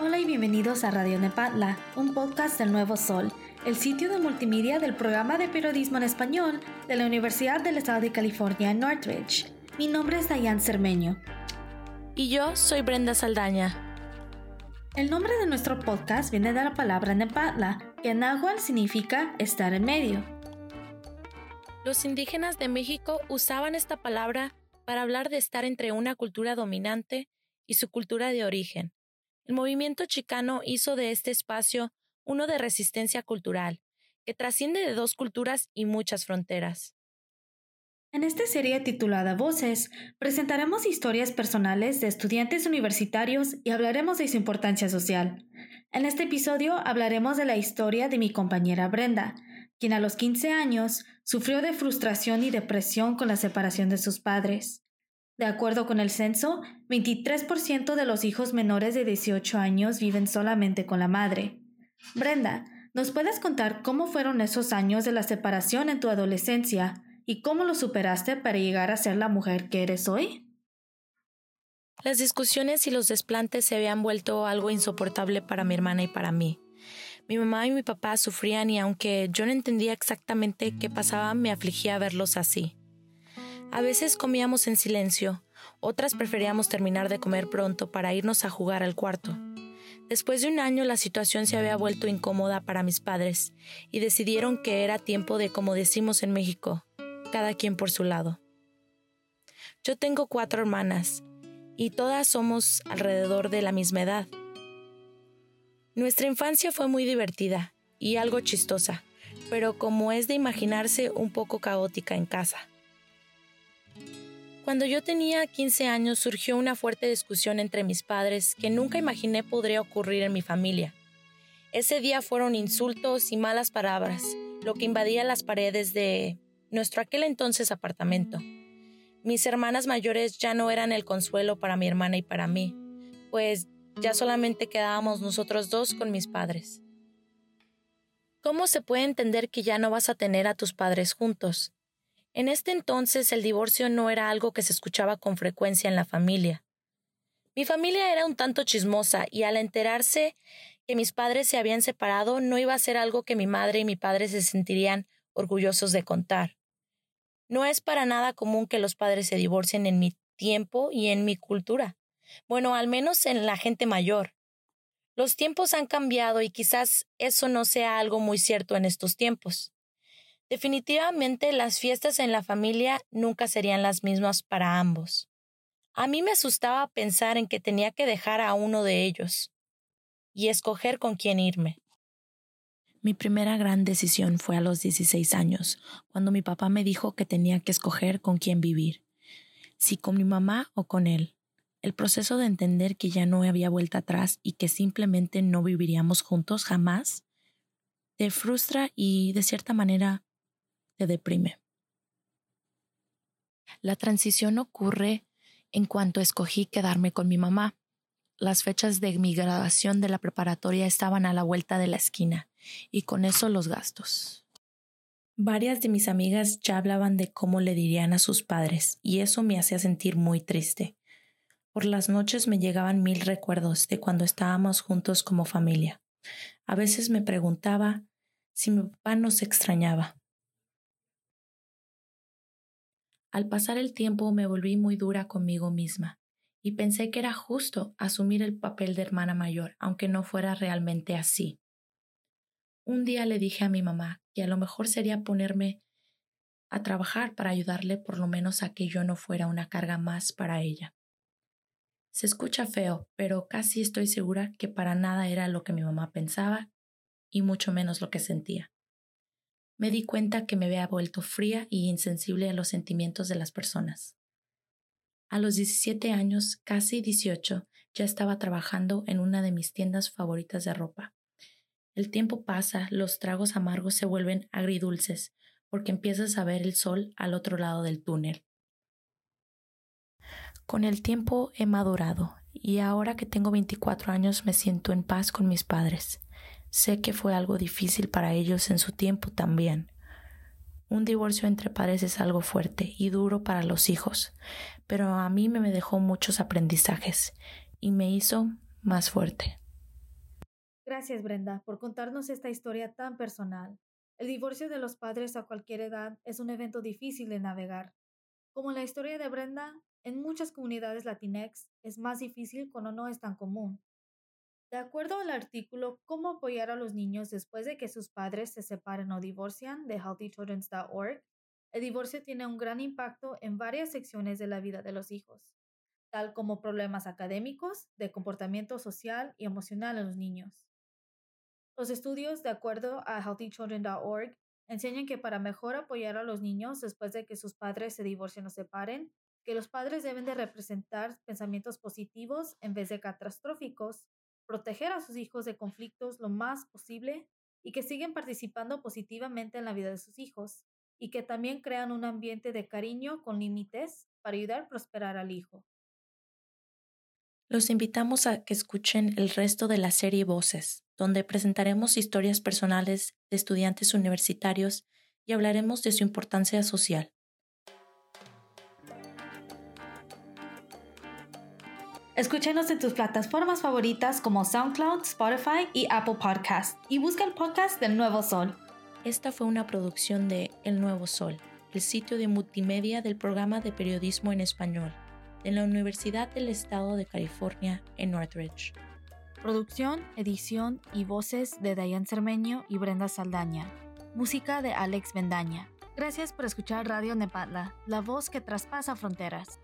Hola y bienvenidos a Radio Nepatla, un podcast del Nuevo Sol, el sitio de multimedia del programa de periodismo en español de la Universidad del Estado de California en Northridge. Mi nombre es Dayan Cermeño. Y yo soy Brenda Saldaña. El nombre de nuestro podcast viene de la palabra Nepatla, que en náhuatl significa estar en medio. Los indígenas de México usaban esta palabra para hablar de estar entre una cultura dominante y su cultura de origen. El movimiento chicano hizo de este espacio uno de resistencia cultural, que trasciende de dos culturas y muchas fronteras. En esta serie titulada Voces, presentaremos historias personales de estudiantes universitarios y hablaremos de su importancia social. En este episodio hablaremos de la historia de mi compañera Brenda, quien a los 15 años sufrió de frustración y depresión con la separación de sus padres. De acuerdo con el censo, 23% de los hijos menores de 18 años viven solamente con la madre. Brenda, ¿nos puedes contar cómo fueron esos años de la separación en tu adolescencia y cómo lo superaste para llegar a ser la mujer que eres hoy? Las discusiones y los desplantes se habían vuelto algo insoportable para mi hermana y para mí. Mi mamá y mi papá sufrían y aunque yo no entendía exactamente qué pasaba, me afligía verlos así. A veces comíamos en silencio, otras preferíamos terminar de comer pronto para irnos a jugar al cuarto. Después de un año la situación se había vuelto incómoda para mis padres y decidieron que era tiempo de, como decimos en México, cada quien por su lado. Yo tengo cuatro hermanas y todas somos alrededor de la misma edad. Nuestra infancia fue muy divertida y algo chistosa, pero como es de imaginarse un poco caótica en casa. Cuando yo tenía 15 años surgió una fuerte discusión entre mis padres que nunca imaginé podría ocurrir en mi familia. Ese día fueron insultos y malas palabras, lo que invadía las paredes de nuestro aquel entonces apartamento. Mis hermanas mayores ya no eran el consuelo para mi hermana y para mí, pues ya solamente quedábamos nosotros dos con mis padres. ¿Cómo se puede entender que ya no vas a tener a tus padres juntos? En este entonces el divorcio no era algo que se escuchaba con frecuencia en la familia. Mi familia era un tanto chismosa y al enterarse que mis padres se habían separado no iba a ser algo que mi madre y mi padre se sentirían orgullosos de contar. No es para nada común que los padres se divorcien en mi tiempo y en mi cultura. Bueno, al menos en la gente mayor. Los tiempos han cambiado y quizás eso no sea algo muy cierto en estos tiempos. Definitivamente las fiestas en la familia nunca serían las mismas para ambos. A mí me asustaba pensar en que tenía que dejar a uno de ellos y escoger con quién irme. Mi primera gran decisión fue a los 16 años, cuando mi papá me dijo que tenía que escoger con quién vivir, si con mi mamá o con él. El proceso de entender que ya no había vuelta atrás y que simplemente no viviríamos juntos jamás, te frustra y, de cierta manera, te deprime. La transición ocurre en cuanto escogí quedarme con mi mamá. Las fechas de mi graduación de la preparatoria estaban a la vuelta de la esquina y con eso los gastos. Varias de mis amigas ya hablaban de cómo le dirían a sus padres, y eso me hacía sentir muy triste. Por las noches me llegaban mil recuerdos de cuando estábamos juntos como familia. A veces me preguntaba si mi papá nos extrañaba. Al pasar el tiempo me volví muy dura conmigo misma y pensé que era justo asumir el papel de hermana mayor, aunque no fuera realmente así. Un día le dije a mi mamá que a lo mejor sería ponerme a trabajar para ayudarle por lo menos a que yo no fuera una carga más para ella. Se escucha feo, pero casi estoy segura que para nada era lo que mi mamá pensaba y mucho menos lo que sentía. Me di cuenta que me había vuelto fría y insensible a los sentimientos de las personas. A los 17 años, casi 18, ya estaba trabajando en una de mis tiendas favoritas de ropa. El tiempo pasa, los tragos amargos se vuelven agridulces, porque empiezas a ver el sol al otro lado del túnel. Con el tiempo he madurado y ahora que tengo 24 años me siento en paz con mis padres. Sé que fue algo difícil para ellos en su tiempo también. Un divorcio entre padres es algo fuerte y duro para los hijos, pero a mí me dejó muchos aprendizajes y me hizo más fuerte. Gracias, Brenda, por contarnos esta historia tan personal. El divorcio de los padres a cualquier edad es un evento difícil de navegar. Como la historia de Brenda, en muchas comunidades latinex es más difícil cuando no es tan común. De acuerdo al artículo Cómo apoyar a los niños después de que sus padres se separen o divorcian de healthychildrens.org, el divorcio tiene un gran impacto en varias secciones de la vida de los hijos, tal como problemas académicos, de comportamiento social y emocional en los niños. Los estudios, de acuerdo a healthychildren.org, enseñan que para mejor apoyar a los niños después de que sus padres se divorcien o separen, que los padres deben de representar pensamientos positivos en vez de catastróficos, proteger a sus hijos de conflictos lo más posible y que siguen participando positivamente en la vida de sus hijos, y que también crean un ambiente de cariño con límites para ayudar a prosperar al hijo. Los invitamos a que escuchen el resto de la serie Voces, donde presentaremos historias personales de estudiantes universitarios y hablaremos de su importancia social. Escúchenos en tus plataformas favoritas como SoundCloud, Spotify y Apple Podcast y busca el podcast del Nuevo Sol. Esta fue una producción de El Nuevo Sol, el sitio de multimedia del programa de periodismo en español en la Universidad del Estado de California en Northridge. Producción, edición y voces de Dayan Cermeño y Brenda Saldaña. Música de Alex Bendaña. Gracias por escuchar Radio Nepatla, la voz que traspasa fronteras.